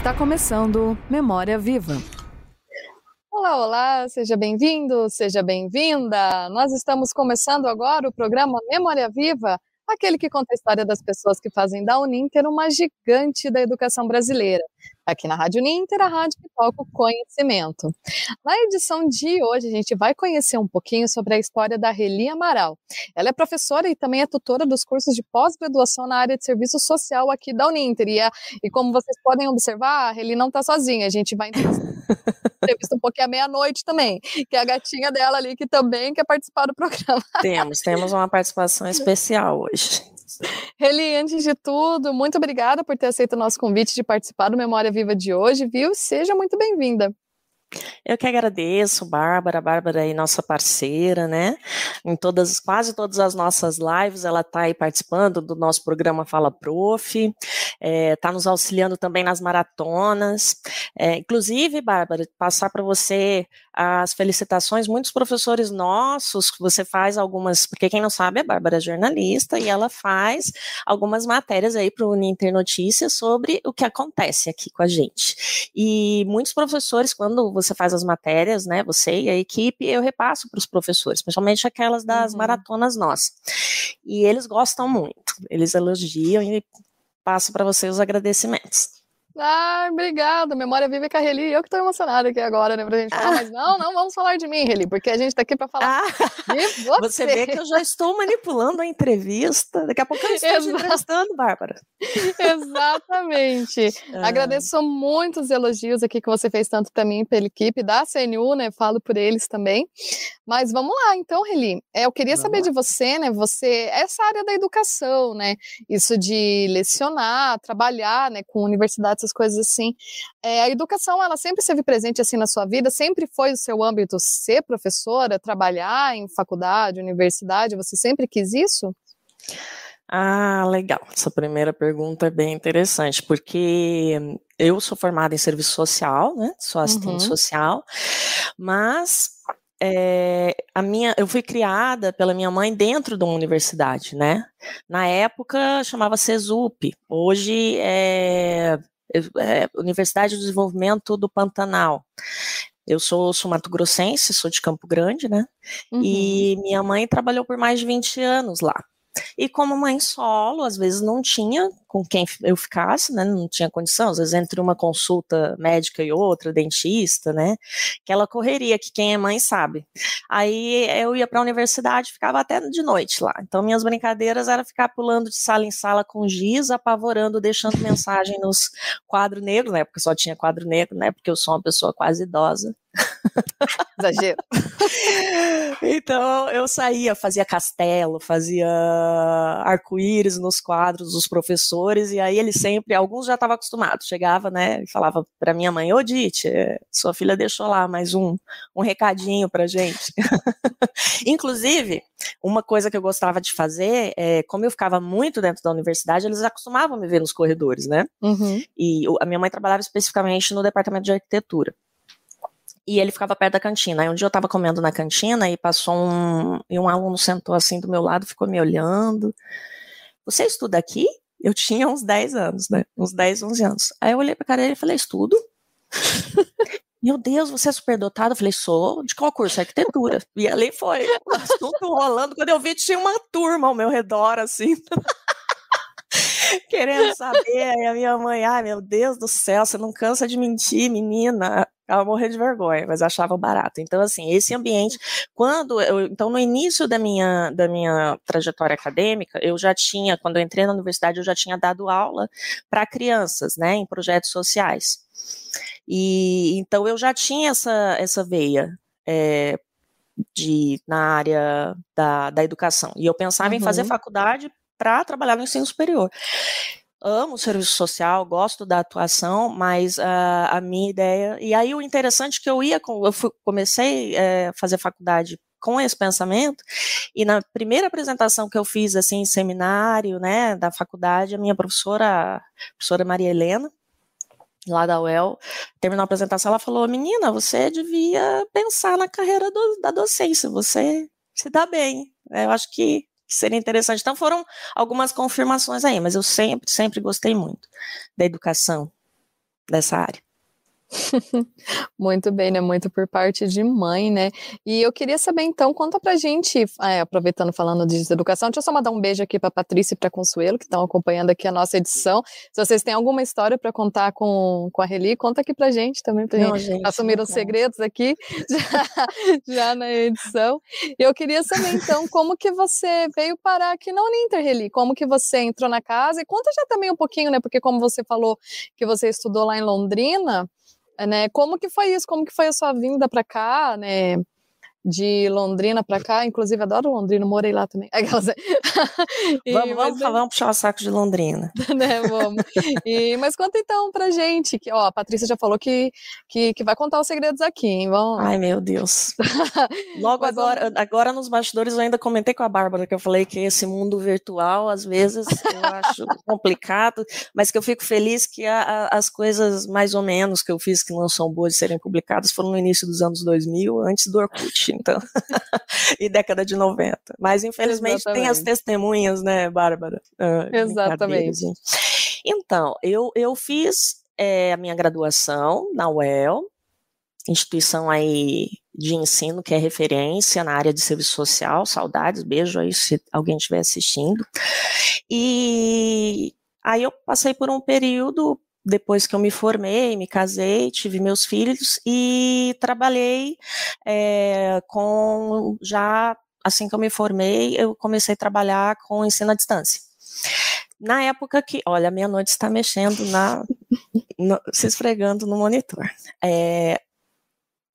Está começando Memória Viva. Olá, olá, seja bem-vindo, seja bem-vinda. Nós estamos começando agora o programa Memória Viva, aquele que conta a história das pessoas que fazem da Uninter uma gigante da educação brasileira. Aqui na Rádio Uninter, a rádio que toca o conhecimento. Na edição de hoje, a gente vai conhecer um pouquinho sobre a história da Reli Amaral. Ela é professora e também é tutora dos cursos de pós-graduação na área de serviço social aqui da Uninter. E, é, e como vocês podem observar, a Reli não está sozinha, a gente vai entrevista um pouquinho à meia-noite também, que é a gatinha dela ali que também quer participar do programa. Temos, temos uma participação especial hoje. Eli, antes de tudo, muito obrigada por ter aceito o nosso convite de participar do Memória Viva de hoje, viu? Seja muito bem-vinda. Eu que agradeço, Bárbara, Bárbara aí nossa parceira, né? Em todas, quase todas as nossas lives, ela está aí participando do nosso programa Fala Prof, está é, tá nos auxiliando também nas maratonas. É, inclusive, Bárbara, passar para você as felicitações, muitos professores nossos, você faz algumas, porque quem não sabe, a Bárbara é jornalista e ela faz algumas matérias aí para o Uninter Notícias sobre o que acontece aqui com a gente. E muitos professores, quando você faz as matérias, né, você e a equipe, eu repasso para os professores, principalmente aquelas das uhum. maratonas nossas. E eles gostam muito, eles elogiam e passo para você os agradecimentos. Ah, obrigada. Memória viva e Carreli. Eu que tô emocionada aqui agora, né, pra gente falar. Ah. Mas não, não vamos falar de mim, Reli, porque a gente tá aqui para falar ah. de você. Você vê que eu já estou manipulando a entrevista. Daqui a pouco eu estou Exato. te entrevistando, Bárbara. Exatamente. Ah. Agradeço muito os elogios aqui que você fez tanto para mim pela equipe da CNU, né? Falo por eles também. Mas vamos lá, então, Reli. É, eu queria vamos saber lá. de você, né? Você, essa área da educação, né? Isso de lecionar, trabalhar, né, com universidades essas coisas assim. É, a educação, ela sempre esteve presente assim na sua vida? Sempre foi o seu âmbito ser professora, trabalhar em faculdade, universidade? Você sempre quis isso? Ah, legal. Essa primeira pergunta é bem interessante, porque eu sou formada em serviço social, né? Sou assistente uhum. social, mas é, a minha, eu fui criada pela minha mãe dentro de uma universidade, né? Na época chamava CESUP, hoje é é, Universidade do Desenvolvimento do Pantanal. Eu sou, sou Mato Grossense, sou de Campo Grande, né? Uhum. E minha mãe trabalhou por mais de 20 anos lá. E como mãe solo, às vezes não tinha com quem eu ficasse, né? Não tinha condição, às vezes entre uma consulta médica e outra, dentista, né? Aquela correria que quem é mãe sabe. Aí eu ia para a universidade, ficava até de noite lá. Então minhas brincadeiras era ficar pulando de sala em sala com giz, apavorando, deixando mensagem nos quadros negros, né? Porque só tinha quadro negro, né? Porque eu sou uma pessoa quase idosa. Exagero. então eu saía, fazia castelo, fazia arco-íris nos quadros dos professores, e aí ele sempre, alguns já estavam acostumados, chegava, né, e falava para minha mãe, ô Dite, sua filha deixou lá mais um, um recadinho pra gente. Inclusive, uma coisa que eu gostava de fazer, é, como eu ficava muito dentro da universidade, eles acostumavam me ver nos corredores, né? Uhum. E a minha mãe trabalhava especificamente no departamento de arquitetura e ele ficava perto da cantina. Aí um dia eu estava comendo na cantina e passou um. E um aluno sentou assim do meu lado, ficou me olhando. Você estuda aqui? Eu tinha uns 10 anos, né? Uns 10, 11 anos. Aí eu olhei pra cara dele e falei: estudo. Meu Deus, você é superdotado? Eu falei, sou. De qual curso? Arquitetura. E ali foi, o rolando. Quando eu vi, tinha uma turma ao meu redor, assim. querendo saber. Aí a minha mãe, ai meu Deus do céu, você não cansa de mentir, menina. Ela morrer de vergonha, mas achava barato. Então, assim, esse ambiente, quando eu, então no início da minha, da minha trajetória acadêmica, eu já tinha, quando eu entrei na universidade, eu já tinha dado aula para crianças, né, em projetos sociais. E então eu já tinha essa, essa veia é, de, na área da, da educação. E eu pensava uhum. em fazer uhum. faculdade para trabalhar no ensino superior amo o serviço social, gosto da atuação, mas uh, a minha ideia. E aí o interessante é que eu ia, com, eu fui, comecei a é, fazer faculdade com esse pensamento, e na primeira apresentação que eu fiz, assim, em seminário, né, da faculdade, a minha professora, a professora Maria Helena, lá da UEL, terminou a apresentação, ela falou, menina, você devia pensar na carreira do, da docência, você se dá bem. Eu acho que que seria interessante. Então foram algumas confirmações aí, mas eu sempre, sempre gostei muito da educação. dessa área. Muito bem, né? Muito por parte de mãe, né? E eu queria saber, então, conta pra gente, é, aproveitando falando de educação, deixa eu só mandar um beijo aqui pra Patrícia e pra Consuelo, que estão acompanhando aqui a nossa edição. Se vocês têm alguma história para contar com, com a Reli, conta aqui pra gente também, pra não, gente, gente assumir os segredos aqui já, já, na edição. Eu queria saber, então, como que você veio parar aqui na Uninter, Reli? Como que você entrou na casa? E conta já também um pouquinho, né? Porque como você falou que você estudou lá em Londrina, né? Como que foi isso? Como que foi a sua vinda para cá, né? De Londrina para cá, inclusive adoro Londrina, morei lá também. e, vamos, vamos, mas, vamos puxar o saco de Londrina. né, vamos. E, mas conta então pra gente, que ó, a Patrícia já falou que, que, que vai contar os segredos aqui, hein? Vamos... Ai, meu Deus. Logo mas agora, vamos... agora nos bastidores eu ainda comentei com a Bárbara que eu falei que esse mundo virtual, às vezes, eu acho complicado, mas que eu fico feliz que a, a, as coisas mais ou menos que eu fiz que não são boas de serem publicadas foram no início dos anos 2000, antes do Orkut então, e década de 90. Mas infelizmente Exatamente. tem as testemunhas, né, Bárbara? Uh, Exatamente. Então, eu, eu fiz é, a minha graduação na UEL, instituição aí de ensino que é referência na área de serviço social, saudades, beijo aí se alguém estiver assistindo. E aí eu passei por um período depois que eu me formei, me casei, tive meus filhos e trabalhei é, com já assim que eu me formei, eu comecei a trabalhar com ensino à distância. Na época que, olha, minha noite está mexendo na, no, se esfregando no monitor. É,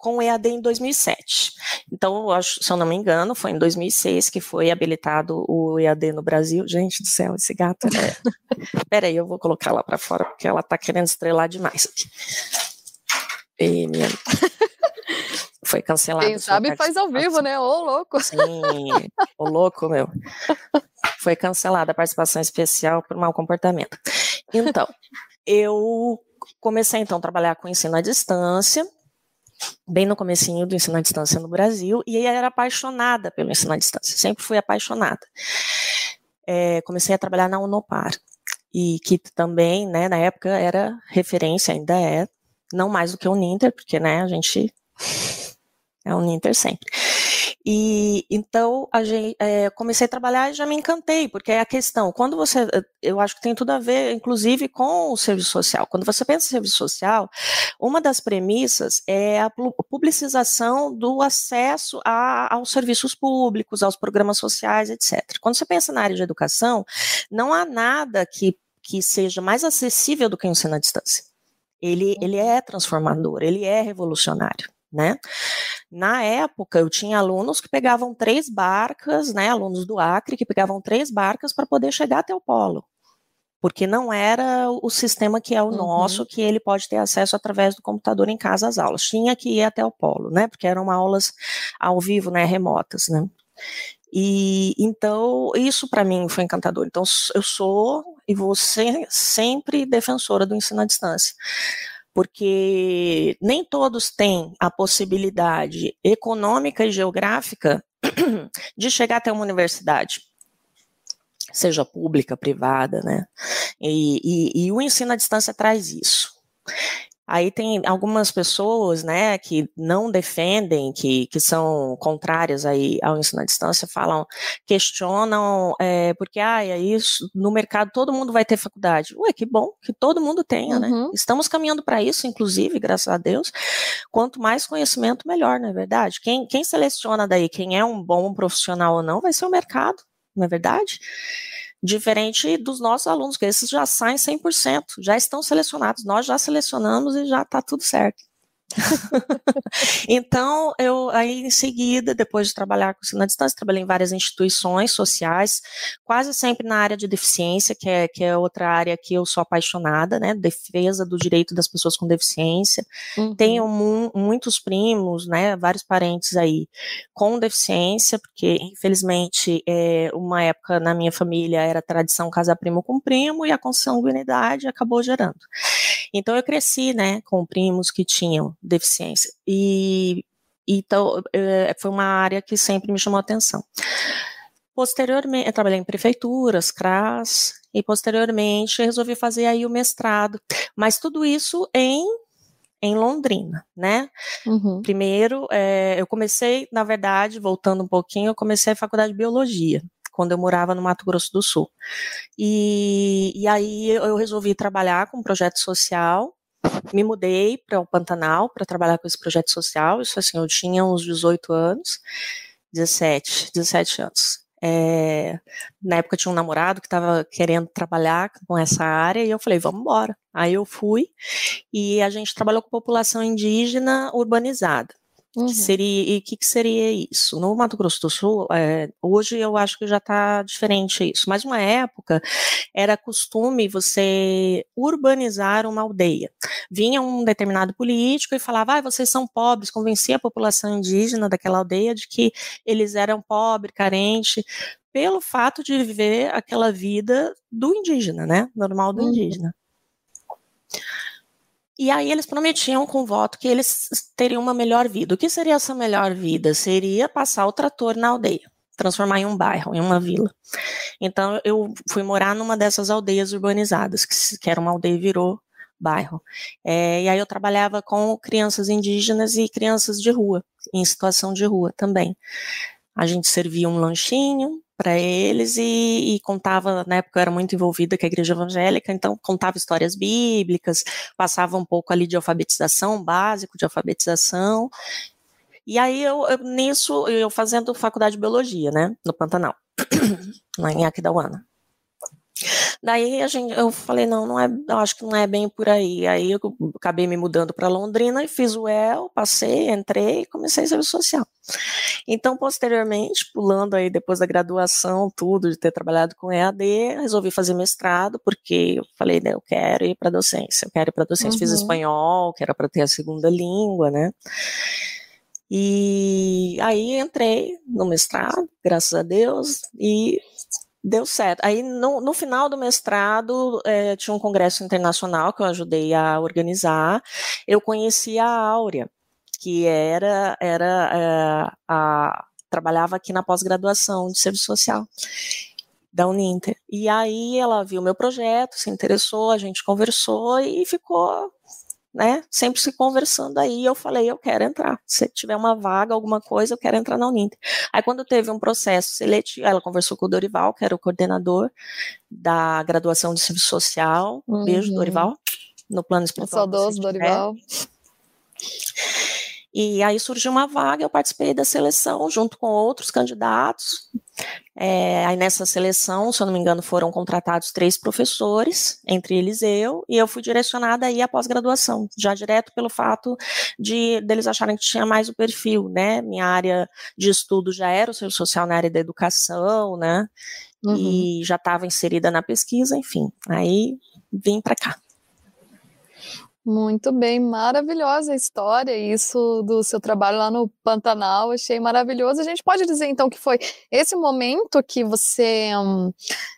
com o EAD em 2007. Então, se eu não me engano, foi em 2006 que foi habilitado o EAD no Brasil. Gente do céu, esse gato. Né? Peraí, eu vou colocar lá para fora porque ela tá querendo estrelar demais aqui. E minha... foi cancelado. Quem sabe faz ao vivo, né? Ô, louco. Sim, ô louco, meu. Foi cancelada a participação especial por mau comportamento. Então, eu comecei então a trabalhar com ensino à distância bem no comecinho do ensino à distância no Brasil, e aí era apaixonada pelo ensino à distância, sempre fui apaixonada. É, comecei a trabalhar na Unopar, e que também, né, na época era referência, ainda é, não mais do que o Ninter, porque, né, a gente é o Ninter sempre. E então a gente, é, comecei a trabalhar e já me encantei, porque é a questão, quando você, eh, eu acho que tem tudo a ver, inclusive, com o serviço social. Quando você pensa em serviço social, uma das premissas é a publicização do acesso a, aos serviços públicos, aos programas sociais, etc. Quando você pensa na área de educação, não há nada que, que seja mais acessível do que o ensino à distância. Ele, ele é transformador, ele é revolucionário né? Na época, eu tinha alunos que pegavam três barcas, né, alunos do Acre, que pegavam três barcas para poder chegar até o polo. Porque não era o sistema que é o uhum. nosso, que ele pode ter acesso através do computador em casa às aulas. Tinha que ir até o polo, né? Porque eram aulas ao vivo, né, remotas, né? E então isso para mim foi encantador. Então eu sou e vou ser sempre defensora do ensino à distância porque nem todos têm a possibilidade econômica e geográfica de chegar até uma universidade, seja pública, privada, né? E, e, e o ensino à distância traz isso. Aí tem algumas pessoas, né, que não defendem, que, que são contrárias aí ao ensino à distância, falam, questionam, é, porque, ah, é isso, no mercado todo mundo vai ter faculdade. Ué, que bom que todo mundo tenha, né? uhum. né? Estamos caminhando para isso, inclusive, graças a Deus. Quanto mais conhecimento, melhor, não é verdade? Quem, quem seleciona daí quem é um bom profissional ou não vai ser o mercado, não é verdade? Diferente dos nossos alunos, que esses já saem 100%, já estão selecionados, nós já selecionamos e já está tudo certo. então, eu aí em seguida, depois de trabalhar com ensino à distância, trabalhei em várias instituições sociais, quase sempre na área de deficiência, que é, que é outra área que eu sou apaixonada, né? Defesa do direito das pessoas com deficiência. Uhum. Tenho mu muitos primos, né? Vários parentes aí com deficiência, porque infelizmente é, uma época na minha família era tradição casar primo com primo e a consanguinidade acabou gerando. Então eu cresci, né, com primos que tinham deficiência. E então é, foi uma área que sempre me chamou a atenção. Posteriormente, eu trabalhei em prefeituras, CRAS, e posteriormente resolvi fazer aí o mestrado. Mas tudo isso em em Londrina, né? Uhum. Primeiro, é, eu comecei, na verdade, voltando um pouquinho, eu comecei a faculdade de biologia quando eu morava no Mato Grosso do Sul. E, e aí eu resolvi trabalhar com um projeto social. Me mudei para o Pantanal para trabalhar com esse projeto social. Isso assim, eu tinha uns 18 anos, 17, 17 anos. É, na época tinha um namorado que estava querendo trabalhar com essa área e eu falei, vamos embora. Aí eu fui e a gente trabalhou com população indígena urbanizada. Uhum. Que seria, e o que, que, seria isso? No Mato Grosso do Sul, é, hoje eu acho que já está diferente isso, mas uma época era costume você urbanizar uma aldeia. Vinha um determinado político e falava, ah, vocês são pobres, convencia a população indígena daquela aldeia de que eles eram pobres, carentes, pelo fato de viver aquela vida do indígena, né? Normal do uhum. indígena. E aí eles prometiam com voto que eles teriam uma melhor vida. O que seria essa melhor vida? Seria passar o trator na aldeia, transformar em um bairro, em uma vila. Então eu fui morar numa dessas aldeias urbanizadas, que, que era uma aldeia e virou bairro. É, e aí eu trabalhava com crianças indígenas e crianças de rua, em situação de rua também. A gente servia um lanchinho, para eles e, e, contava, na época eu era muito envolvida com a igreja evangélica, então contava histórias bíblicas, passava um pouco ali de alfabetização, básico de alfabetização. E aí eu, eu nisso, eu fazendo faculdade de biologia, né, no Pantanal, lá em Aquidauana. Daí a gente, eu falei, não, não é, eu acho que não é bem por aí. Aí eu acabei me mudando para Londrina e fiz o EL, passei, entrei e comecei serviço social. Então, posteriormente, pulando aí depois da graduação, tudo, de ter trabalhado com EAD, resolvi fazer mestrado, porque eu falei, né, eu quero ir para docência, eu quero ir para docência. Uhum. Fiz espanhol, que era para ter a segunda língua, né? E aí entrei no mestrado, graças a Deus, e Deu certo. Aí, no, no final do mestrado, é, tinha um congresso internacional que eu ajudei a organizar. Eu conheci a Áurea, que era, era é, a, trabalhava aqui na pós-graduação de serviço social da Uninter. E aí ela viu meu projeto, se interessou, a gente conversou e ficou né, sempre se conversando aí, eu falei, eu quero entrar, se tiver uma vaga, alguma coisa, eu quero entrar na Uninter. Aí quando teve um processo seletivo, ela conversou com o Dorival, que era o coordenador da graduação de serviço social, uhum. beijo, Dorival, no plano espiritual. Saudoso, Dorival. E aí surgiu uma vaga, eu participei da seleção junto com outros candidatos. É, aí nessa seleção, se eu não me engano, foram contratados três professores, entre eles eu, e eu fui direcionada aí à pós-graduação, já direto pelo fato de deles acharem que tinha mais o perfil, né? Minha área de estudo já era o serviço social na área da educação, né? Uhum. E já estava inserida na pesquisa, enfim. Aí vim para cá. Muito bem, maravilhosa a história, isso do seu trabalho lá no Pantanal, achei maravilhoso. A gente pode dizer então que foi esse momento que você,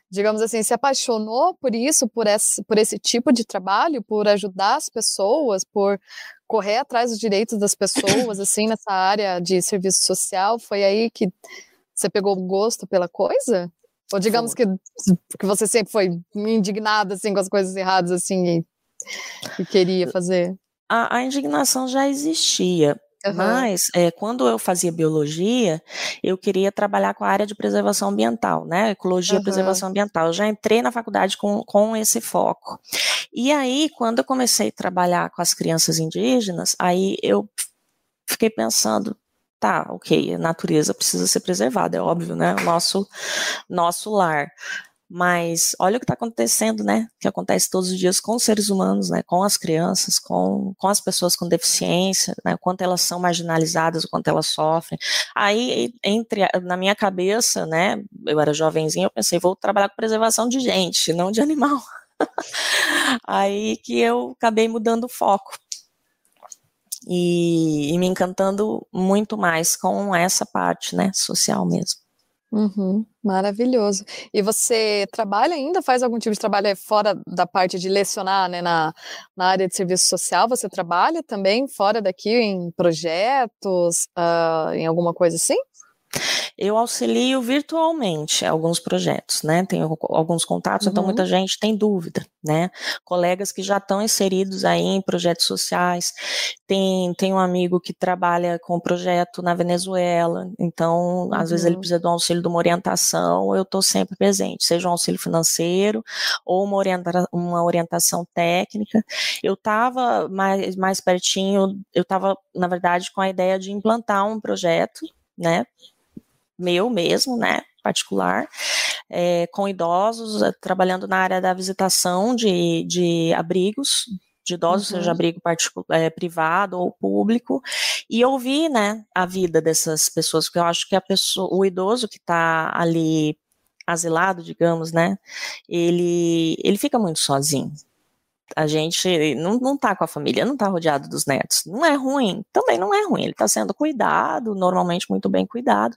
digamos assim, se apaixonou por isso, por esse, por esse tipo de trabalho, por ajudar as pessoas, por correr atrás dos direitos das pessoas, assim, nessa área de serviço social? Foi aí que você pegou gosto pela coisa? Ou digamos que, que você sempre foi indignada, assim, com as coisas erradas, assim, que queria fazer? A, a indignação já existia, Uhum. Mas, é, quando eu fazia biologia, eu queria trabalhar com a área de preservação ambiental, né? Ecologia e preservação ambiental. Eu já entrei na faculdade com, com esse foco. E aí, quando eu comecei a trabalhar com as crianças indígenas, aí eu fiquei pensando, tá, ok, a natureza precisa ser preservada, é óbvio, né? O nosso, nosso lar. Mas olha o que está acontecendo, né? Que acontece todos os dias com os seres humanos, né? Com as crianças, com, com as pessoas com deficiência, né? Quanto elas são marginalizadas, o quanto elas sofrem. Aí, entre na minha cabeça, né? Eu era jovenzinha, eu pensei, vou trabalhar com preservação de gente, não de animal. Aí que eu acabei mudando o foco. E, e me encantando muito mais com essa parte, né? Social mesmo. Uhum, maravilhoso. E você trabalha ainda, faz algum tipo de trabalho fora da parte de lecionar, né, na, na área de serviço social? Você trabalha também fora daqui em projetos, uh, em alguma coisa assim? Eu auxilio virtualmente alguns projetos, né? Tenho alguns contatos, uhum. então muita gente tem dúvida, né? Colegas que já estão inseridos aí em projetos sociais. Tem, tem um amigo que trabalha com um projeto na Venezuela, então uhum. às vezes ele uhum. precisa de um auxílio de uma orientação, eu estou sempre presente, seja um auxílio financeiro ou uma, orienta uma orientação técnica. Eu estava mais, mais pertinho, eu estava, na verdade, com a ideia de implantar um projeto, né? Meu mesmo, né, particular, é, com idosos, é, trabalhando na área da visitação de, de abrigos, de idosos, uhum. seja abrigo é, privado ou público, e ouvir, né, a vida dessas pessoas, porque eu acho que a pessoa, o idoso que está ali asilado, digamos, né, ele, ele fica muito sozinho, a gente não, não tá com a família, não tá rodeado dos netos. Não é ruim, também não é ruim. Ele está sendo cuidado, normalmente muito bem cuidado,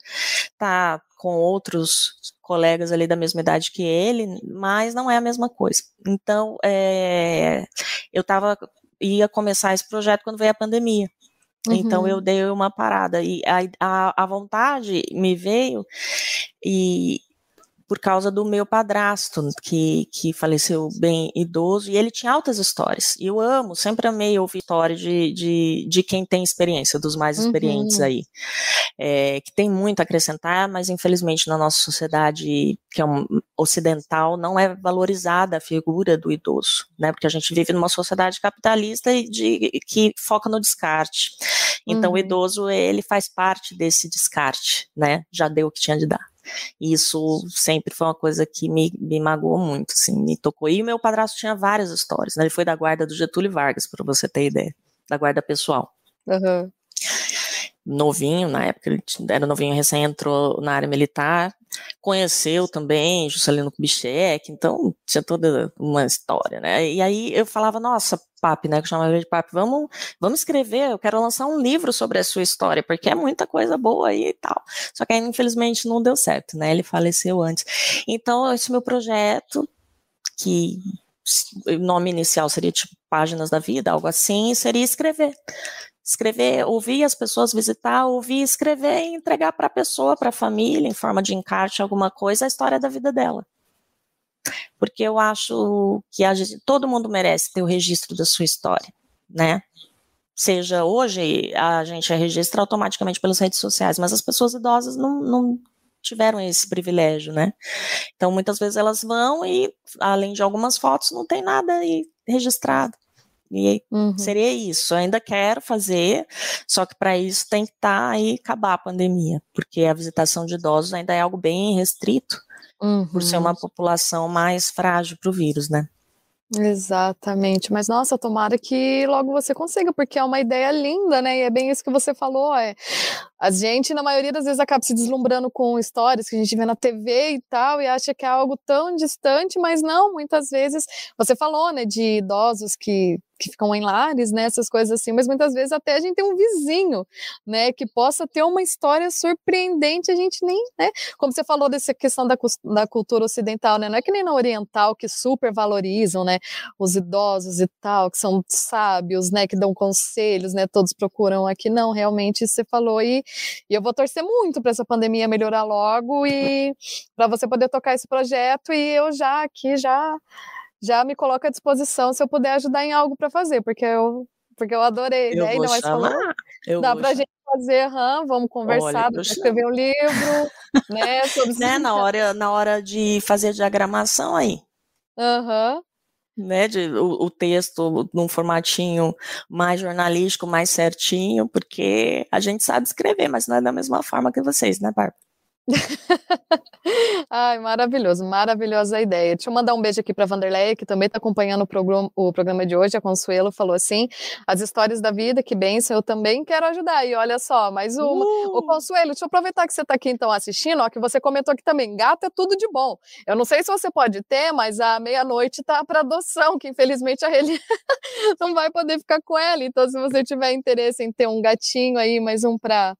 tá com outros colegas ali da mesma idade que ele, mas não é a mesma coisa. Então, é, eu tava, ia começar esse projeto quando veio a pandemia. Uhum. Então eu dei uma parada e a, a, a vontade me veio e, por causa do meu padrasto, que, que faleceu bem idoso, e ele tinha altas histórias. E eu amo, sempre amei ouvir histórias de, de, de quem tem experiência, dos mais experientes uhum. aí. É, que tem muito a acrescentar, mas infelizmente na nossa sociedade, que é um, ocidental, não é valorizada a figura do idoso, né? Porque a gente vive numa sociedade capitalista e de, que foca no descarte. Então uhum. o idoso, ele faz parte desse descarte, né? Já deu o que tinha de dar. E isso sempre foi uma coisa que me, me magoou muito, assim, me tocou. E o meu padrasto tinha várias histórias, né? Ele foi da guarda do Getúlio Vargas, para você ter ideia, da guarda pessoal. Uhum. Novinho, na época ele era novinho, recém entrou na área militar, conheceu também Juscelino Kubitschek, então tinha toda uma história, né? E aí eu falava, nossa, Papi, né, que chamava de Papi, vamos, vamos escrever, eu quero lançar um livro sobre a sua história, porque é muita coisa boa aí e tal. Só que aí, infelizmente, não deu certo, né, ele faleceu antes. Então, esse meu projeto, que o nome inicial seria tipo Páginas da Vida, algo assim, seria escrever escrever, ouvir as pessoas visitar, ouvir, escrever e entregar para a pessoa, para a família, em forma de encarte, alguma coisa, a história da vida dela. Porque eu acho que a, todo mundo merece ter o registro da sua história, né? Seja hoje a gente registra automaticamente pelas redes sociais, mas as pessoas idosas não, não tiveram esse privilégio, né? Então muitas vezes elas vão e, além de algumas fotos, não tem nada aí registrado. E uhum. seria isso. Eu ainda quero fazer, só que para isso tem que estar tá aí acabar a pandemia, porque a visitação de idosos ainda é algo bem restrito, uhum. por ser uma uhum. população mais frágil para o vírus, né? Exatamente, mas nossa, tomara que logo você consiga, porque é uma ideia linda, né? E é bem isso que você falou, é a gente, na maioria das vezes, acaba se deslumbrando com histórias que a gente vê na TV e tal, e acha que é algo tão distante, mas não, muitas vezes, você falou, né, de idosos que que ficam em lares, né, essas coisas assim, mas muitas vezes até a gente tem um vizinho, né, que possa ter uma história surpreendente, a gente nem, né, como você falou dessa questão da, da cultura ocidental, né, não é que nem na oriental que super valorizam, né, os idosos e tal, que são sábios, né, que dão conselhos, né, todos procuram aqui, não, realmente você falou e, e eu vou torcer muito para essa pandemia melhorar logo e para você poder tocar esse projeto e eu já aqui já já me coloco à disposição se eu puder ajudar em algo para fazer, porque eu, porque eu adorei, eu né? Vou mais chamar. Eu dá para a gente fazer, hum, vamos conversar, Olha, escrever um livro, né? Né? Na hora, na hora de fazer diagramação aí. Aham. Uhum. Né, de, o, o, texto num formatinho mais jornalístico, mais certinho, porque a gente sabe escrever, mas não é da mesma forma que vocês, né, Bárbara? Ai, maravilhoso, maravilhosa ideia. Deixa eu mandar um beijo aqui para Vanderlei, que também está acompanhando o programa, o programa de hoje. A Consuelo falou assim: as histórias da vida, que bênção, eu também quero ajudar. E olha só, mais uma. Uh! O Consuelo, deixa eu aproveitar que você está aqui então assistindo, ó, que você comentou aqui também: gato é tudo de bom. Eu não sei se você pode ter, mas a meia-noite tá para adoção, que infelizmente a Reli não vai poder ficar com ela. Então, se você tiver interesse em ter um gatinho aí, mais um para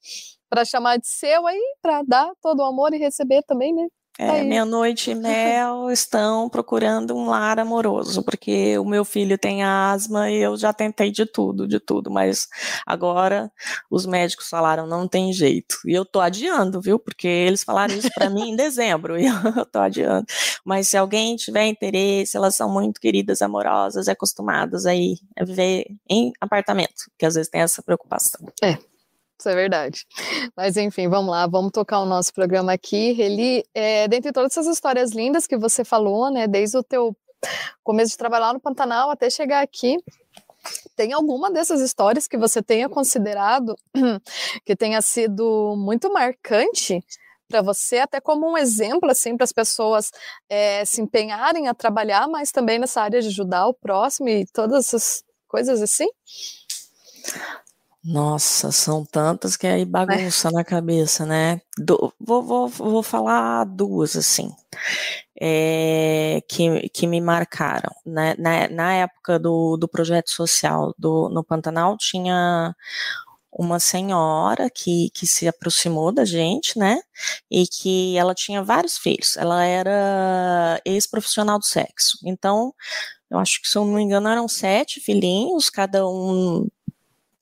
para chamar de seu aí, para dar todo o amor e receber também, né? É, meia-noite e mel estão procurando um lar amoroso, porque o meu filho tem asma e eu já tentei de tudo, de tudo, mas agora os médicos falaram não tem jeito. E eu tô adiando, viu? Porque eles falaram isso para mim em dezembro e eu tô adiando. Mas se alguém tiver interesse, elas são muito queridas, amorosas e acostumadas aí a viver em apartamento, que às vezes tem essa preocupação. É, isso é verdade. Mas enfim, vamos lá, vamos tocar o nosso programa aqui. Eli, é, dentre todas essas histórias lindas que você falou, né, desde o teu começo de trabalhar no Pantanal até chegar aqui, tem alguma dessas histórias que você tenha considerado que tenha sido muito marcante para você, até como um exemplo assim para as pessoas é, se empenharem a trabalhar, mas também nessa área de ajudar o próximo e todas essas coisas assim? Nossa, são tantas que aí bagunça é. na cabeça, né? Do, vou, vou, vou falar duas, assim, é, que, que me marcaram. Né? Na, na época do, do projeto social do, no Pantanal, tinha uma senhora que, que se aproximou da gente, né? E que ela tinha vários filhos. Ela era ex-profissional do sexo. Então, eu acho que, se eu não me engano, eram sete filhinhos, cada um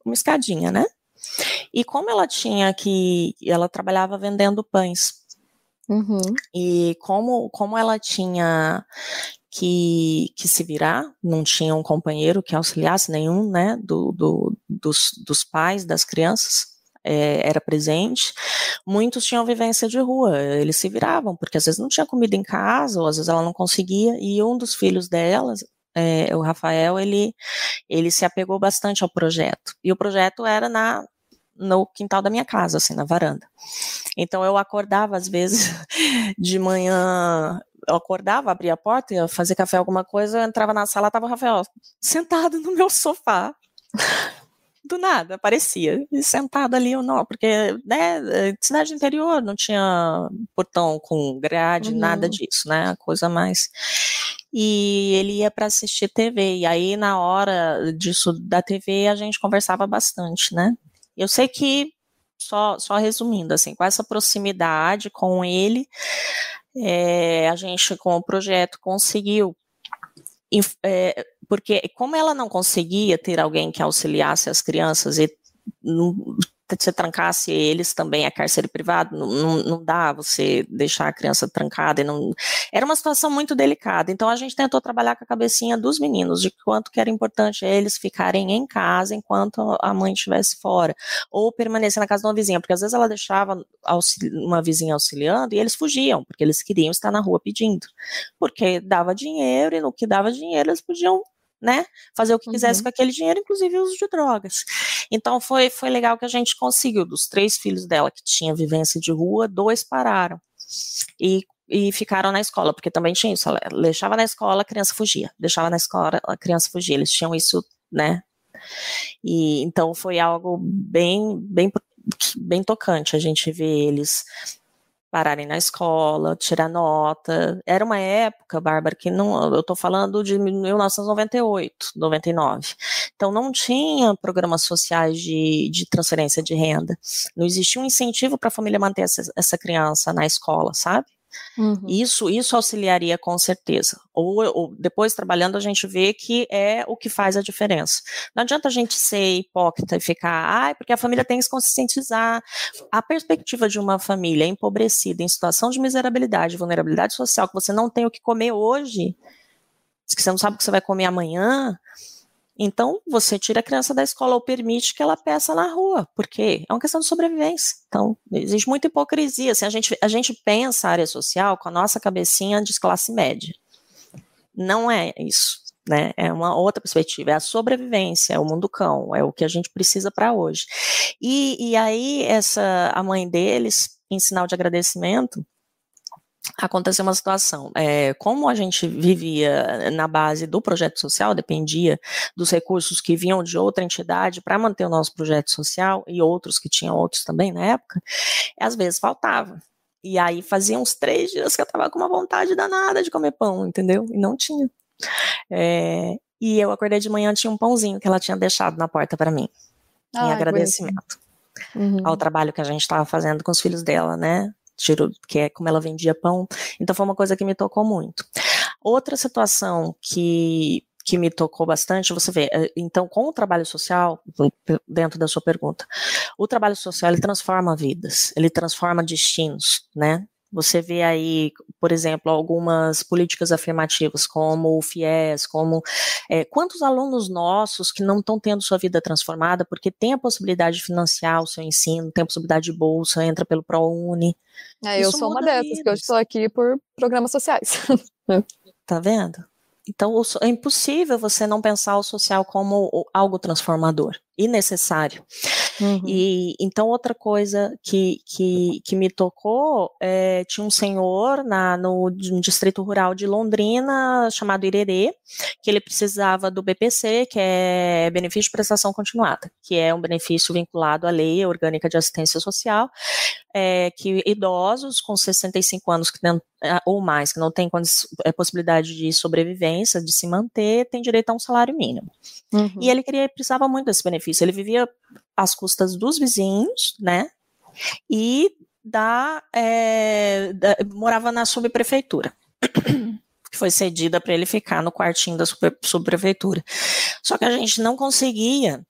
uma escadinha, né? E como ela tinha que, ela trabalhava vendendo pães. Uhum. E como, como ela tinha que, que se virar, não tinha um companheiro que auxiliasse nenhum, né, do, do dos, dos pais das crianças, é, era presente, muitos tinham vivência de rua, eles se viravam, porque às vezes não tinha comida em casa, ou às vezes ela não conseguia, e um dos filhos delas, é, o Rafael, ele, ele se apegou bastante ao projeto. E o projeto era na no quintal da minha casa, assim, na varanda. Então eu acordava às vezes de manhã, eu acordava, abria a porta, ia fazer café, alguma coisa, eu entrava na sala, tava o Rafael sentado no meu sofá. Do nada, aparecia, e sentado ali, eu não, porque, né, cidade interior, não tinha portão com grade, uhum. nada disso, né, coisa mais e ele ia para assistir TV. E aí, na hora disso da TV, a gente conversava bastante, né? Eu sei que, só, só resumindo, assim, com essa proximidade com ele, é, a gente, com o projeto, conseguiu. É, porque, como ela não conseguia ter alguém que auxiliasse as crianças e você trancasse eles também a cárcere privado, não, não, não, dá você deixar a criança trancada. Não... Era uma situação muito delicada. Então a gente tentou trabalhar com a cabecinha dos meninos, de quanto que era importante eles ficarem em casa enquanto a mãe estivesse fora. Ou permanecer na casa de uma vizinha, porque às vezes ela deixava uma vizinha auxiliando e eles fugiam, porque eles queriam estar na rua pedindo. Porque dava dinheiro e no que dava dinheiro eles podiam né? Fazer o que quisesse uhum. com aquele dinheiro, inclusive o uso de drogas. Então foi, foi legal que a gente conseguiu. Dos três filhos dela que tinha vivência de rua, dois pararam. E, e ficaram na escola, porque também tinha isso. Ela deixava na escola, a criança fugia. Deixava na escola, a criança fugia. Eles tinham isso, né? E então foi algo bem, bem, bem tocante a gente ver eles pararem na escola, tirar nota. Era uma época, Bárbara, que não, eu estou falando de 1998, 99. Então não tinha programas sociais de, de transferência de renda. Não existia um incentivo para a família manter essa, essa criança na escola, sabe? Uhum. Isso, isso auxiliaria com certeza. Ou, ou, depois trabalhando a gente vê que é o que faz a diferença. Não adianta a gente ser hipócrita e ficar, ah, porque a família tem que se conscientizar. A perspectiva de uma família empobrecida, em situação de miserabilidade, vulnerabilidade social, que você não tem o que comer hoje, que você não sabe o que você vai comer amanhã, então, você tira a criança da escola ou permite que ela peça na rua, porque é uma questão de sobrevivência. Então, existe muita hipocrisia. Assim, a, gente, a gente pensa a área social com a nossa cabecinha de classe média. Não é isso. Né? É uma outra perspectiva, é a sobrevivência, é o mundo cão, é o que a gente precisa para hoje. E, e aí, essa, a mãe deles, em sinal de agradecimento, aconteceu uma situação. É, como a gente vivia na base do projeto social, dependia dos recursos que vinham de outra entidade para manter o nosso projeto social e outros que tinham outros também na época, às vezes faltava. E aí fazia uns três dias que eu estava com uma vontade danada de comer pão, entendeu? E não tinha. É, e eu acordei de manhã, tinha um pãozinho que ela tinha deixado na porta para mim, em agradecimento uhum. ao trabalho que a gente estava fazendo com os filhos dela, né? Tirou, que é como ela vendia pão. Então foi uma coisa que me tocou muito. Outra situação que que me tocou bastante, você vê, eh, então com o trabalho social, dentro da sua pergunta, o trabalho social ele transforma vidas, ele transforma destinos, né? Você vê aí, por exemplo, algumas políticas afirmativas, como o FIES, como é, quantos alunos nossos que não estão tendo sua vida transformada porque tem a possibilidade de financiar o seu ensino, tem a possibilidade de bolsa, entra pelo ProUni. É, eu sou uma dessas, vidas. que eu estou aqui por programas sociais. tá vendo? Então, é impossível você não pensar o social como algo transformador e necessário. Uhum. E então outra coisa que, que, que me tocou é, tinha um senhor na, no, no, distrito rural de Londrina chamado Irerê, que ele precisava do BPC, que é benefício de prestação continuada, que é um benefício vinculado à lei orgânica de assistência social, é, que idosos com 65 anos que não, é, ou mais, que não têm é, possibilidade de sobrevivência, de se manter, tem direito a um salário mínimo. Uhum. E ele queria, precisava muito desse benefício. Ele vivia às custas dos vizinhos, né? E da, é, da morava na subprefeitura. que foi cedida para ele ficar no quartinho da subprefeitura. Só que a gente não conseguia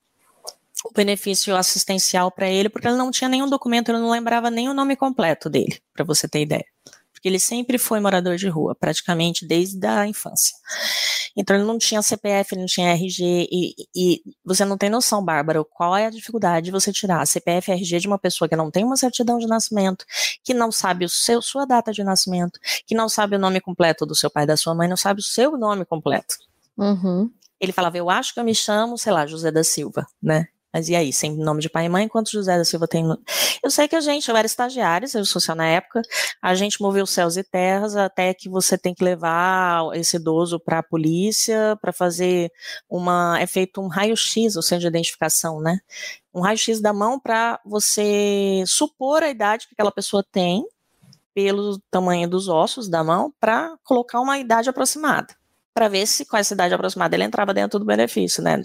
o benefício assistencial para ele porque ele não tinha nenhum documento, ele não lembrava nem o nome completo dele, para você ter ideia porque ele sempre foi morador de rua, praticamente desde a infância. Então ele não tinha CPF, ele não tinha RG, e, e você não tem noção, Bárbara, qual é a dificuldade de você tirar CPF e RG de uma pessoa que não tem uma certidão de nascimento, que não sabe o seu, sua data de nascimento, que não sabe o nome completo do seu pai e da sua mãe, não sabe o seu nome completo. Uhum. Ele falava, eu acho que eu me chamo, sei lá, José da Silva, né? Mas e aí, sem nome de pai e mãe, quantos José da Silva tem? Eu sei que a gente, eu era estagiária, serviço social na época, a gente moveu céus e terras até que você tem que levar esse idoso para a polícia para fazer uma, é feito um raio-x, ou seja, de identificação, né? Um raio-x da mão para você supor a idade que aquela pessoa tem pelo tamanho dos ossos da mão para colocar uma idade aproximada, para ver se com essa idade aproximada ele entrava dentro do benefício, né?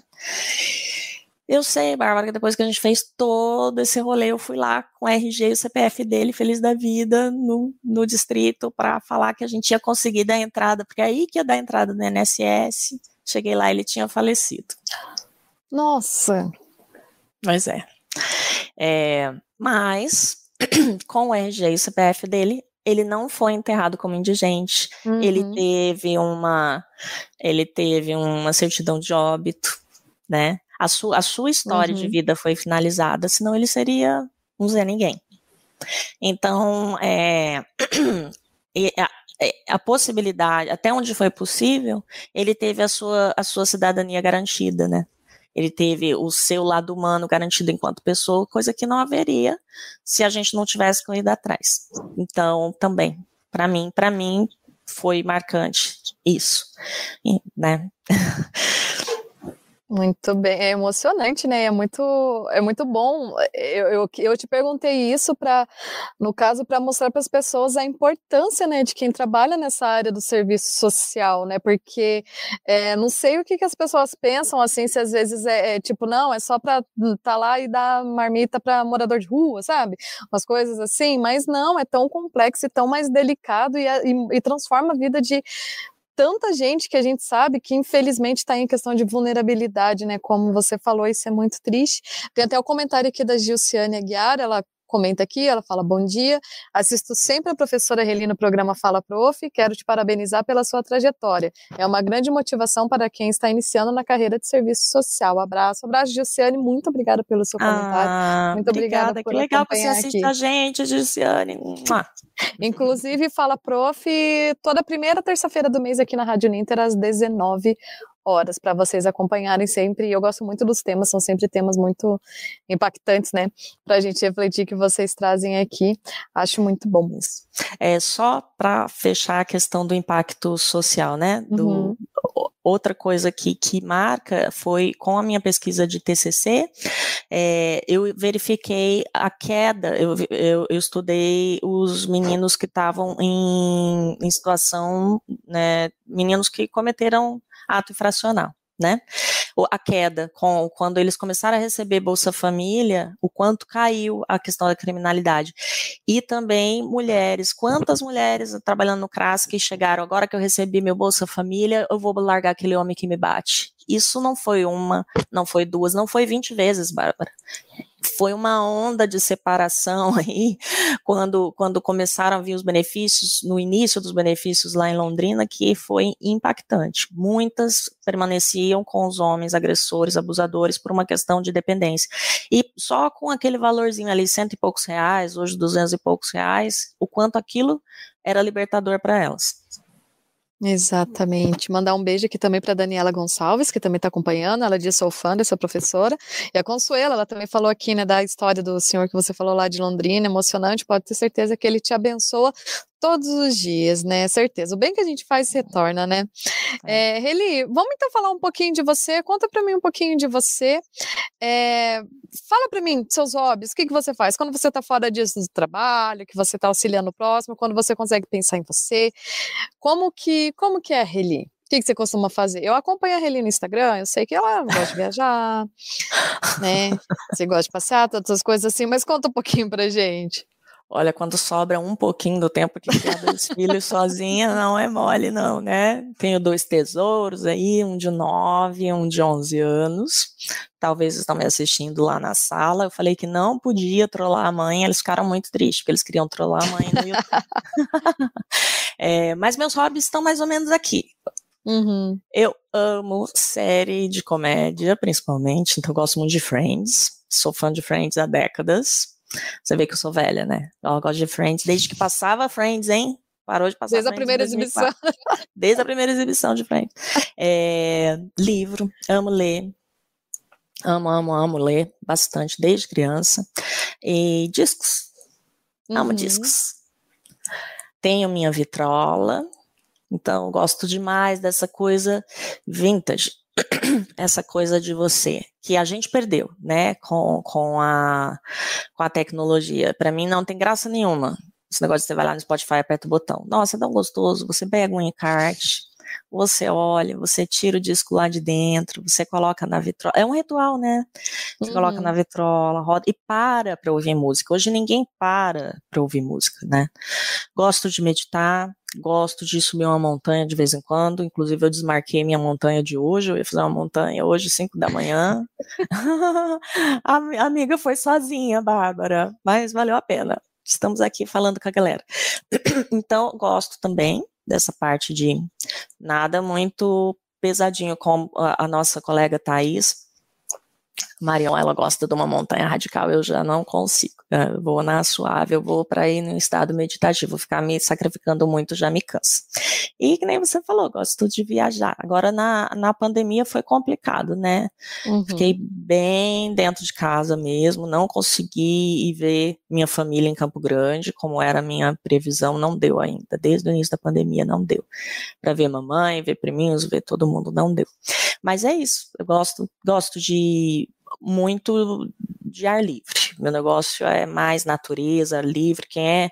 Eu sei, Bárbara, que depois que a gente fez todo esse rolê, eu fui lá com o RG e o CPF dele, feliz da vida, no, no distrito, para falar que a gente ia conseguir dar entrada, porque é aí que ia dar entrada no INSS. Cheguei lá, ele tinha falecido. Nossa! Pois é. é mas, com o RG e o CPF dele, ele não foi enterrado como indigente. Uhum. Ele teve uma, ele teve uma certidão de óbito, né? A, su, a sua história uhum. de vida foi finalizada, senão ele seria um Zé Ninguém. Então, é, a, é, a, possibilidade, até onde foi possível, ele teve a sua, a sua cidadania garantida, né? Ele teve o seu lado humano garantido enquanto pessoa, coisa que não haveria se a gente não tivesse corrido atrás. Então, também, para mim, para mim foi marcante isso, né? Muito bem, é emocionante, né? É muito, é muito bom. Eu, eu, eu te perguntei isso para, no caso, para mostrar para as pessoas a importância, né, de quem trabalha nessa área do serviço social, né? Porque é, não sei o que, que as pessoas pensam assim, se às vezes é, é tipo, não, é só para estar tá lá e dar marmita para morador de rua, sabe? Umas coisas assim, mas não, é tão complexo e tão mais delicado e, e, e transforma a vida de tanta gente que a gente sabe que infelizmente está em questão de vulnerabilidade, né? Como você falou, isso é muito triste. Tem até o comentário aqui da Gilciane Aguiar, ela comenta aqui, ela fala bom dia, assisto sempre a professora Reli no programa Fala Prof, quero te parabenizar pela sua trajetória. É uma grande motivação para quem está iniciando na carreira de serviço social. Abraço, abraço, Gilciane, muito obrigada pelo seu comentário. Ah, muito obrigada, obrigada por que legal que você assiste aqui. a gente, Gilciane. Inclusive, Fala Prof, toda primeira terça-feira do mês aqui na Rádio Ninter, às 19 horas para vocês acompanharem sempre. Eu gosto muito dos temas, são sempre temas muito impactantes, né? Para a gente refletir que vocês trazem aqui. Acho muito bom isso. É só para fechar a questão do impacto social, né? Do, uhum. Outra coisa que, que marca foi com a minha pesquisa de TCC, é, eu verifiquei a queda, eu, eu, eu estudei os meninos que estavam em, em situação, né, meninos que cometeram ato infracional. Né? a queda com quando eles começaram a receber Bolsa Família, o quanto caiu a questão da criminalidade. E também mulheres, quantas mulheres trabalhando no CRAS que chegaram, agora que eu recebi meu Bolsa Família, eu vou largar aquele homem que me bate. Isso não foi uma, não foi duas, não foi 20 vezes, Bárbara foi uma onda de separação aí, quando, quando começaram a vir os benefícios, no início dos benefícios lá em Londrina, que foi impactante. Muitas permaneciam com os homens agressores, abusadores, por uma questão de dependência. E só com aquele valorzinho ali, cento e poucos reais, hoje duzentos e poucos reais, o quanto aquilo era libertador para elas. Exatamente. Mandar um beijo aqui também para Daniela Gonçalves, que também está acompanhando. Ela diz: sou fã dessa professora. E a Consuela, ela também falou aqui, né, da história do senhor que você falou lá de Londrina, emocionante. Pode ter certeza que ele te abençoa todos os dias, né? Certeza. O bem que a gente faz retorna, né? É, Reli, vamos então falar um pouquinho de você. Conta para mim um pouquinho de você. É, fala para mim seus hobbies. O que, que você faz quando você está fora disso do trabalho, que você está auxiliando o próximo, quando você consegue pensar em você. Como que, como que é, Reli? O que, que você costuma fazer? Eu acompanho a Reli no Instagram, eu sei que ela gosta de viajar, né? Você gosta de passear, todas essas coisas assim, mas conta um pouquinho pra gente. Olha, quando sobra um pouquinho do tempo que criar dois filhos sozinha, não é mole, não, né? Tenho dois tesouros aí, um de nove, um de onze anos. Talvez estão me assistindo lá na sala. Eu falei que não podia trollar a mãe, eles ficaram muito tristes, porque eles queriam trollar a mãe no YouTube. é, mas meus hobbies estão mais ou menos aqui. Uhum. Eu amo série de comédia, principalmente, então eu gosto muito de Friends. Sou fã de Friends há décadas. Você vê que eu sou velha, né? Eu gosto de Friends desde que passava Friends, hein? Parou de passar Desde Friends a primeira exibição. Desde a primeira exibição de Friends. É, livro, amo ler. Amo, amo, amo ler bastante, desde criança. E discos. Amo uhum. discos. Tenho minha vitrola. Então, gosto demais dessa coisa vintage. essa coisa de você, que a gente perdeu, né, com, com, a, com a tecnologia. Para mim não tem graça nenhuma. Esse negócio de você vai lá no Spotify, aperta o botão. Nossa, é tão gostoso. Você pega um encarte, você olha, você tira o disco lá de dentro, você coloca na vitrola. É um ritual, né? Você uhum. coloca na vitrola, roda e para para ouvir música. Hoje ninguém para para ouvir música, né? Gosto de meditar, gosto de subir uma montanha de vez em quando. Inclusive, eu desmarquei minha montanha de hoje. Eu ia fazer uma montanha hoje, 5 da manhã. a amiga foi sozinha, Bárbara, mas valeu a pena. Estamos aqui falando com a galera. então, gosto também dessa parte de nada muito pesadinho, como a, nossa colega Thais. Marion, ela gosta de uma montanha radical, eu já não consigo. Eu vou na suave, eu vou para ir no estado meditativo, ficar me sacrificando muito já me cansa. E que nem você falou, gosto de viajar. Agora na, na pandemia foi complicado, né? Uhum. Fiquei bem dentro de casa mesmo, não consegui ir ver minha família em Campo Grande, como era a minha previsão, não deu ainda. Desde o início da pandemia não deu. Para ver mamãe, ver priminhos, ver todo mundo, não deu. Mas é isso, eu gosto, gosto de muito de ar livre. Meu negócio é mais natureza, livre. Quem é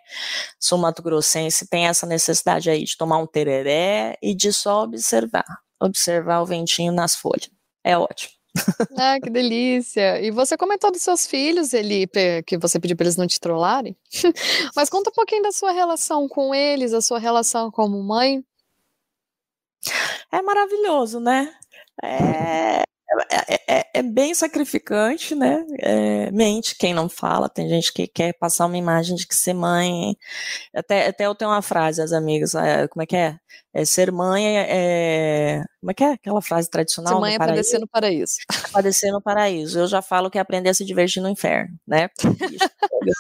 sou Mato Grossense tem essa necessidade aí de tomar um tereré e de só observar, observar o ventinho nas folhas. É ótimo. Ah, que delícia! E você comentou dos seus filhos, ele que você pediu para eles não te trollarem. Mas conta um pouquinho da sua relação com eles, a sua relação como mãe. É maravilhoso, né? É, é, é, é, é, bem sacrificante, né? É, mente quem não fala. Tem gente que quer passar uma imagem de que ser mãe. Até, até eu tenho uma frase, as amigas, é, como é que é? é ser mãe é. Como é que é aquela frase tradicional? Ser mãe é padecer no paraíso. Padecer no paraíso. Eu já falo que é aprender a se divertir no inferno, né? O bicho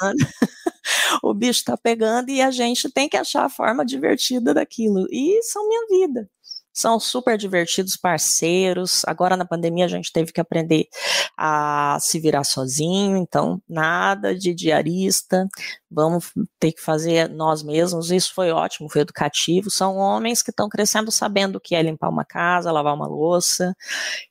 tá bicho tá pegando e a gente tem que achar a forma divertida daquilo. E são minha vida são super divertidos, parceiros. Agora na pandemia a gente teve que aprender a se virar sozinho, então nada de diarista, vamos ter que fazer nós mesmos. Isso foi ótimo, foi educativo. São homens que estão crescendo sabendo o que é limpar uma casa, lavar uma louça,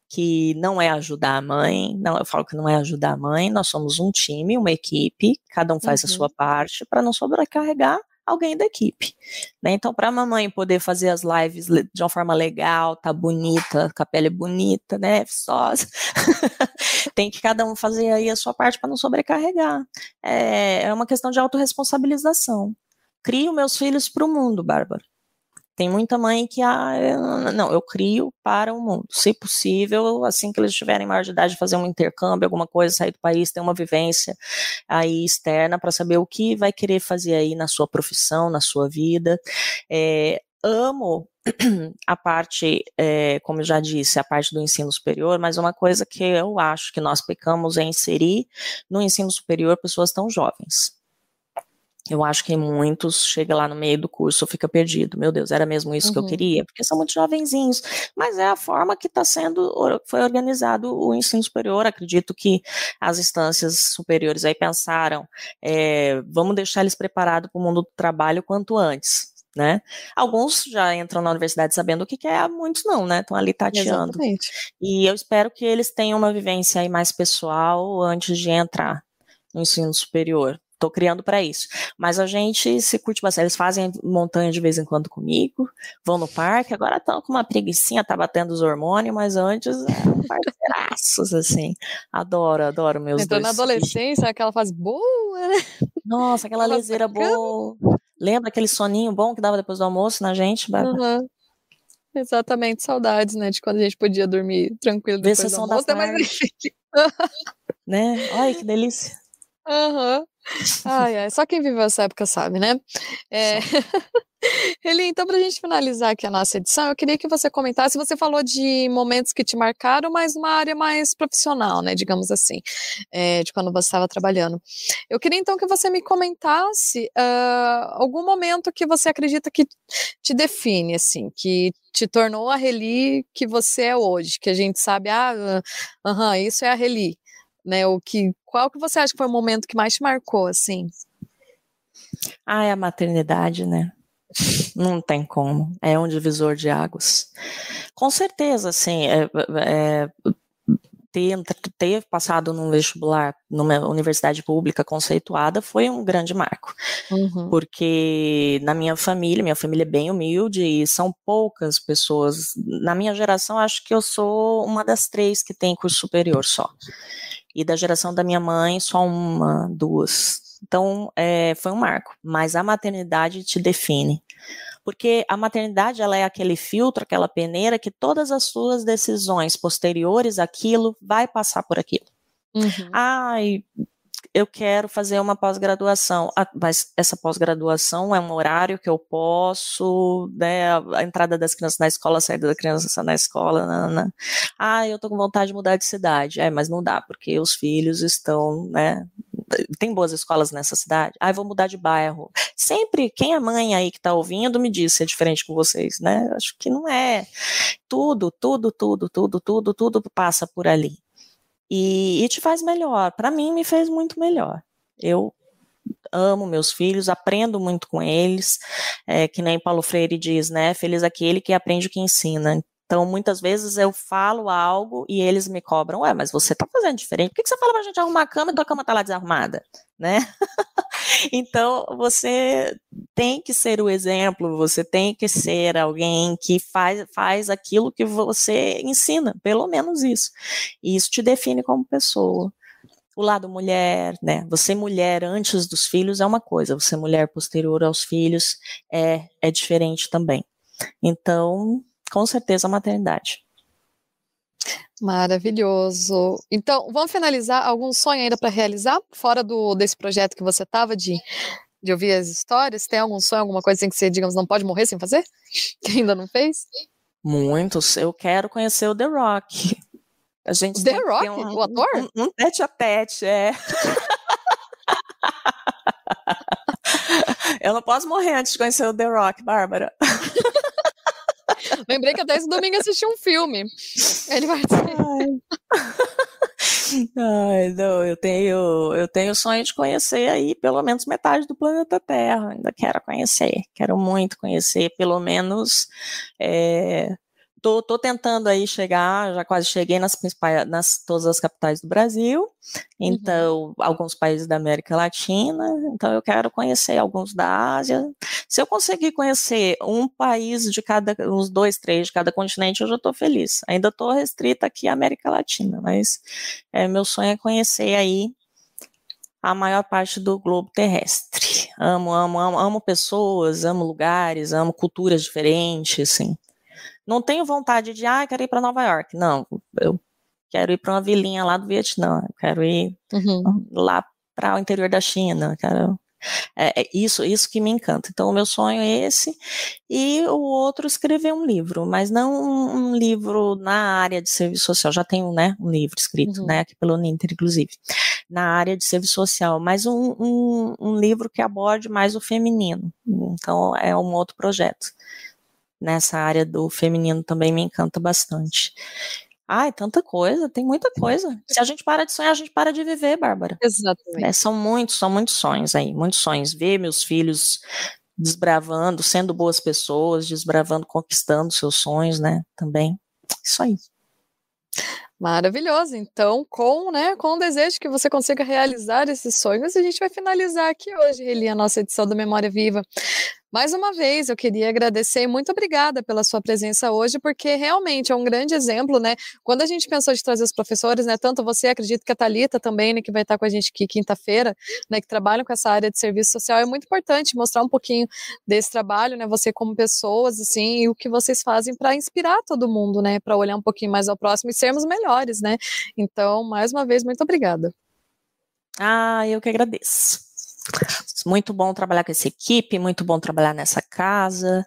que não é ajudar a mãe, não, eu falo que não é ajudar a mãe, nós somos um time, uma equipe, cada um faz uhum. a sua parte para não sobrecarregar alguém da equipe. Né? Então, para a mamãe poder fazer as lives de uma forma legal, tá bonita, com a pele bonita, né, viçosa, tem que cada um fazer aí a sua parte para não sobrecarregar. É, é uma questão de autorresponsabilização. Crio meus filhos para o mundo, Bárbara. Tem muita mãe que, ah, não, eu crio para o mundo. Se possível, assim que eles tiverem maior de idade, fazer um intercâmbio, alguma coisa, sair do país, ter uma vivência aí externa para saber o que vai querer fazer aí na sua profissão, na sua vida. É, amo a parte, é, como eu já disse, a parte do ensino superior, mas uma coisa que eu acho que nós pecamos é inserir no ensino superior pessoas tão jovens. Eu acho que muitos chega lá no meio do curso fica perdido. Meu Deus, era mesmo isso uhum. que eu uhum. queria? Porque são muito jovenzinhos. Mas é a forma que está sendo, foi organizado o ensino superior. Acredito que as instâncias superiores aí pensaram, é, vamos deixar eles preparados para o mundo do trabalho quanto antes. Né? Alguns já entram na universidade sabendo o que quer, muitos não, né? Estão ali tateando. Exatamente. E eu espero que eles tenham uma vivência aí mais pessoal antes de entrar no ensino superior tô criando para isso. Mas a gente se curte bastante. Eles fazem montanha de vez em quando comigo, vão no parque, agora estão com uma preguiçinha, tá batendo os hormônios, mas antes eram parceiraços, assim. Adoro, adoro meus Entrou dois. na adolescência, aquela fase boa, né? Nossa, aquela leseira boa. Lembra aquele soninho bom que dava depois do almoço na gente? Uhum. Exatamente, saudades, né, de quando a gente podia dormir tranquilo depois do almoço, da mas né? Olha que delícia. Aham. Uhum. Ai, ai, só quem viveu essa época sabe, né? É... Eli, então, para a gente finalizar aqui a nossa edição, eu queria que você comentasse. Você falou de momentos que te marcaram, mas numa área mais profissional, né? Digamos assim, é, de quando você estava trabalhando. Eu queria então que você me comentasse uh, algum momento que você acredita que te define, assim, que te tornou a Reli que você é hoje, que a gente sabe, ah, uh, uh, isso é a Reli né? O que, qual que você acha que foi o momento que mais te marcou, assim? Ah, é a maternidade, né? Não tem como. É um divisor de águas. Com certeza, assim, é, é, ter, ter passado num vestibular numa universidade pública conceituada foi um grande marco. Uhum. Porque na minha família, minha família é bem humilde e são poucas pessoas. Na minha geração, acho que eu sou uma das três que tem curso superior só. E da geração da minha mãe, só uma, duas. Então, é, foi um marco. Mas a maternidade te define. Porque a maternidade, ela é aquele filtro, aquela peneira que todas as suas decisões posteriores àquilo vai passar por aquilo. Uhum. Ai, eu quero fazer uma pós-graduação, ah, mas essa pós-graduação é um horário que eu posso, né, a entrada das crianças na escola, a saída da criança na escola, nanana. ah, eu tô com vontade de mudar de cidade, é, mas não dá, porque os filhos estão, né, tem boas escolas nessa cidade, ah, vou mudar de bairro. Sempre, quem é mãe aí que tá ouvindo, me diz se é diferente com vocês, né, acho que não é. Tudo, tudo, tudo, tudo, tudo, tudo passa por ali e, e te faz melhor. Para mim, me fez muito melhor. Eu amo meus filhos, aprendo muito com eles, é, que nem Paulo Freire diz, né? Feliz aquele que aprende o que ensina. Então, muitas vezes eu falo algo e eles me cobram, ué, mas você tá fazendo diferente. Por que, que você fala pra gente arrumar a cama e tua cama tá lá desarrumada? Né? então, você tem que ser o exemplo, você tem que ser alguém que faz, faz aquilo que você ensina, pelo menos isso. E isso te define como pessoa o lado mulher, né? Você mulher antes dos filhos é uma coisa, você mulher posterior aos filhos é, é diferente também. Então, com certeza a maternidade. Maravilhoso. Então, vamos finalizar. Algum sonho ainda para realizar? Fora do desse projeto que você estava de, de ouvir as histórias? Tem algum sonho, alguma coisa assim que você, digamos, não pode morrer sem fazer? Que ainda não fez? Muitos. Eu quero conhecer o The Rock. A gente The Rock? Um, o ator? Um, um tete a tete, é. Eu não posso morrer antes de conhecer o The Rock, Bárbara. Lembrei que até esse domingo assisti um filme. Ele vai Ai, não, eu tenho, eu tenho sonho de conhecer aí pelo menos metade do planeta Terra. Ainda quero conhecer, quero muito conhecer, pelo menos é, Tô, tô tentando aí chegar, já quase cheguei nas principais, nas todas as capitais do Brasil, então uhum. alguns países da América Latina, então eu quero conhecer alguns da Ásia. Se eu conseguir conhecer um país de cada, uns dois, três de cada continente, eu já estou feliz. Ainda estou restrita aqui à América Latina, mas é, meu sonho é conhecer aí a maior parte do globo terrestre. Amo, amo, amo, amo pessoas, amo lugares, amo culturas diferentes, assim. Não tenho vontade de, ah, quero ir para Nova York. Não, eu quero ir para uma vilinha lá do Vietnã, quero ir uhum. lá para o interior da China, quero é, é, isso, isso que me encanta. Então, o meu sonho é esse, e o outro escrever um livro, mas não um, livro na área de serviço social. Já tenho, né, um livro escrito, uhum. né, aqui pelo Ninter, inclusive, na área de serviço social, mas um, um, um livro que aborde mais o feminino. Então, é um outro projeto nessa área do feminino também me encanta bastante. Ai, tanta coisa, tem muita coisa. Se a gente para de sonhar, a gente para de viver, Bárbara. Exatamente. É, são muitos, são muitos sonhos aí, muitos sonhos. Ver meus filhos desbravando, sendo boas pessoas, desbravando, conquistando seus sonhos, né? Também. Isso aí. Maravilhoso. Então, com, né, com o desejo que você consiga realizar esses sonhos, a gente vai finalizar aqui hoje, Reli, a nossa edição do Memória Viva. Mais uma vez, eu queria agradecer e muito obrigada pela sua presença hoje, porque realmente é um grande exemplo, né? Quando a gente pensou de trazer os professores, né? Tanto você, acredito que a Thalita também, né, que vai estar com a gente aqui quinta-feira, né? Que trabalham com essa área de serviço social, é muito importante mostrar um pouquinho desse trabalho, né? Você como pessoas, assim, e o que vocês fazem para inspirar todo mundo, né? Para olhar um pouquinho mais ao próximo e sermos melhores, né? Então, mais uma vez, muito obrigada. Ah, eu que agradeço. Muito bom trabalhar com essa equipe, muito bom trabalhar nessa casa.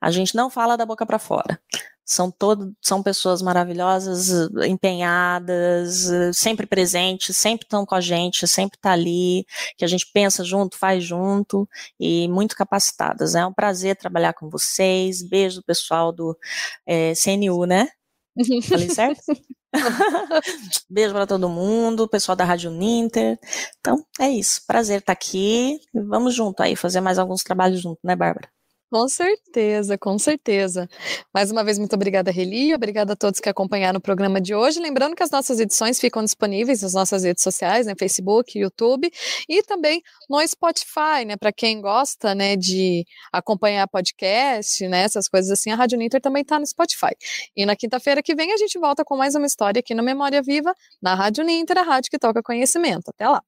A gente não fala da boca para fora. São todo, são pessoas maravilhosas, empenhadas, sempre presentes, sempre estão com a gente, sempre tá ali, que a gente pensa junto, faz junto e muito capacitadas. É um prazer trabalhar com vocês. Beijo pessoal do é, eh, CNU, né? Falei certo? Beijo para todo mundo, pessoal da Rádio Ninter. Então, é isso. Prazer estar aqui. Vamos junto aí, fazer mais alguns trabalhos junto, né, Bárbara? Com certeza, com certeza. Mais uma vez, muito obrigada, Reli. Obrigada a todos que acompanharam o programa de hoje. Lembrando que as nossas edições ficam disponíveis nas nossas redes sociais, né? Facebook, YouTube e também no Spotify, né? Para quem gosta, né, de acompanhar podcast, né? Essas coisas assim, a Rádio Ninter também está no Spotify. E na quinta-feira que vem a gente volta com mais uma história aqui no Memória Viva, na Rádio Ninter, a rádio que toca conhecimento. Até lá.